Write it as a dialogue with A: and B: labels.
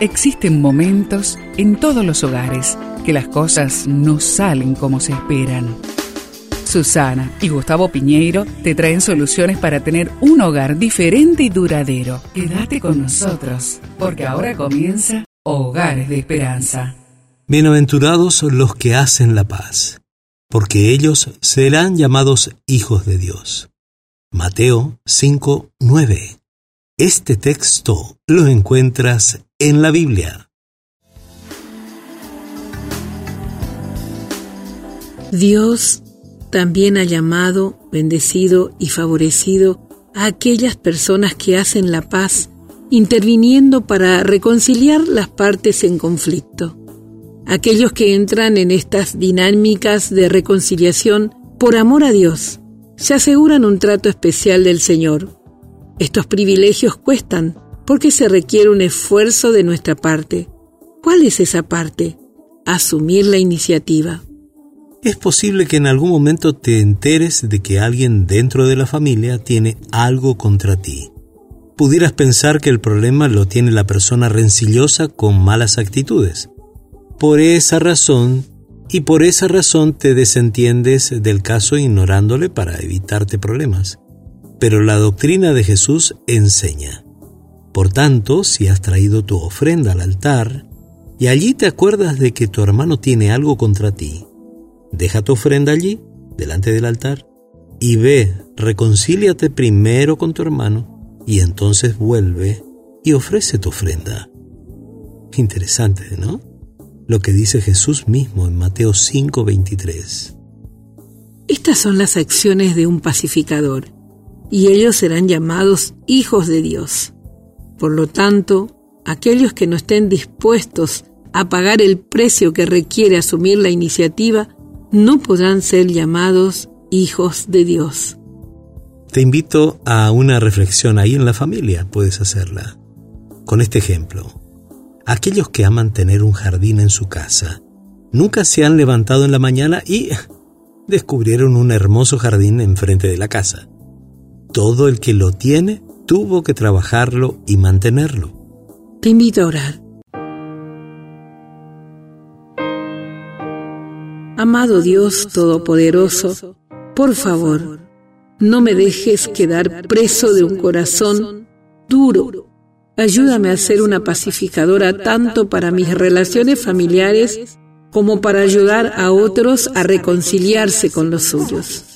A: Existen momentos en todos los hogares que las cosas no salen como se esperan. Susana y Gustavo Piñeiro te traen soluciones para tener un hogar diferente y duradero. Quédate con nosotros, porque ahora comienza Hogares de Esperanza.
B: Bienaventurados los que hacen la paz, porque ellos serán llamados hijos de Dios. Mateo 5, 9. Este texto lo encuentras en la Biblia.
C: Dios también ha llamado, bendecido y favorecido a aquellas personas que hacen la paz, interviniendo para reconciliar las partes en conflicto. Aquellos que entran en estas dinámicas de reconciliación por amor a Dios, se aseguran un trato especial del Señor estos privilegios cuestan porque se requiere un esfuerzo de nuestra parte. ¿Cuál es esa parte? Asumir la iniciativa.
B: Es posible que en algún momento te enteres de que alguien dentro de la familia tiene algo contra ti. Pudieras pensar que el problema lo tiene la persona rencillosa con malas actitudes. Por esa razón, y por esa razón te desentiendes del caso ignorándole para evitarte problemas. Pero la doctrina de Jesús enseña. Por tanto, si has traído tu ofrenda al altar, y allí te acuerdas de que tu hermano tiene algo contra ti, deja tu ofrenda allí, delante del altar, y ve, reconcíliate primero con tu hermano, y entonces vuelve y ofrece tu ofrenda. Interesante, ¿no? Lo que dice Jesús mismo en Mateo 5:23.
C: Estas son las acciones de un pacificador y ellos serán llamados hijos de Dios. Por lo tanto, aquellos que no estén dispuestos a pagar el precio que requiere asumir la iniciativa, no podrán ser llamados hijos de Dios.
B: Te invito a una reflexión ahí en la familia, puedes hacerla. Con este ejemplo, aquellos que aman tener un jardín en su casa, nunca se han levantado en la mañana y descubrieron un hermoso jardín enfrente de la casa. Todo el que lo tiene tuvo que trabajarlo y mantenerlo.
C: Te invito a orar. Amado Dios Todopoderoso, por favor, no me dejes quedar preso de un corazón duro. Ayúdame a ser una pacificadora tanto para mis relaciones familiares como para ayudar a otros a reconciliarse con los suyos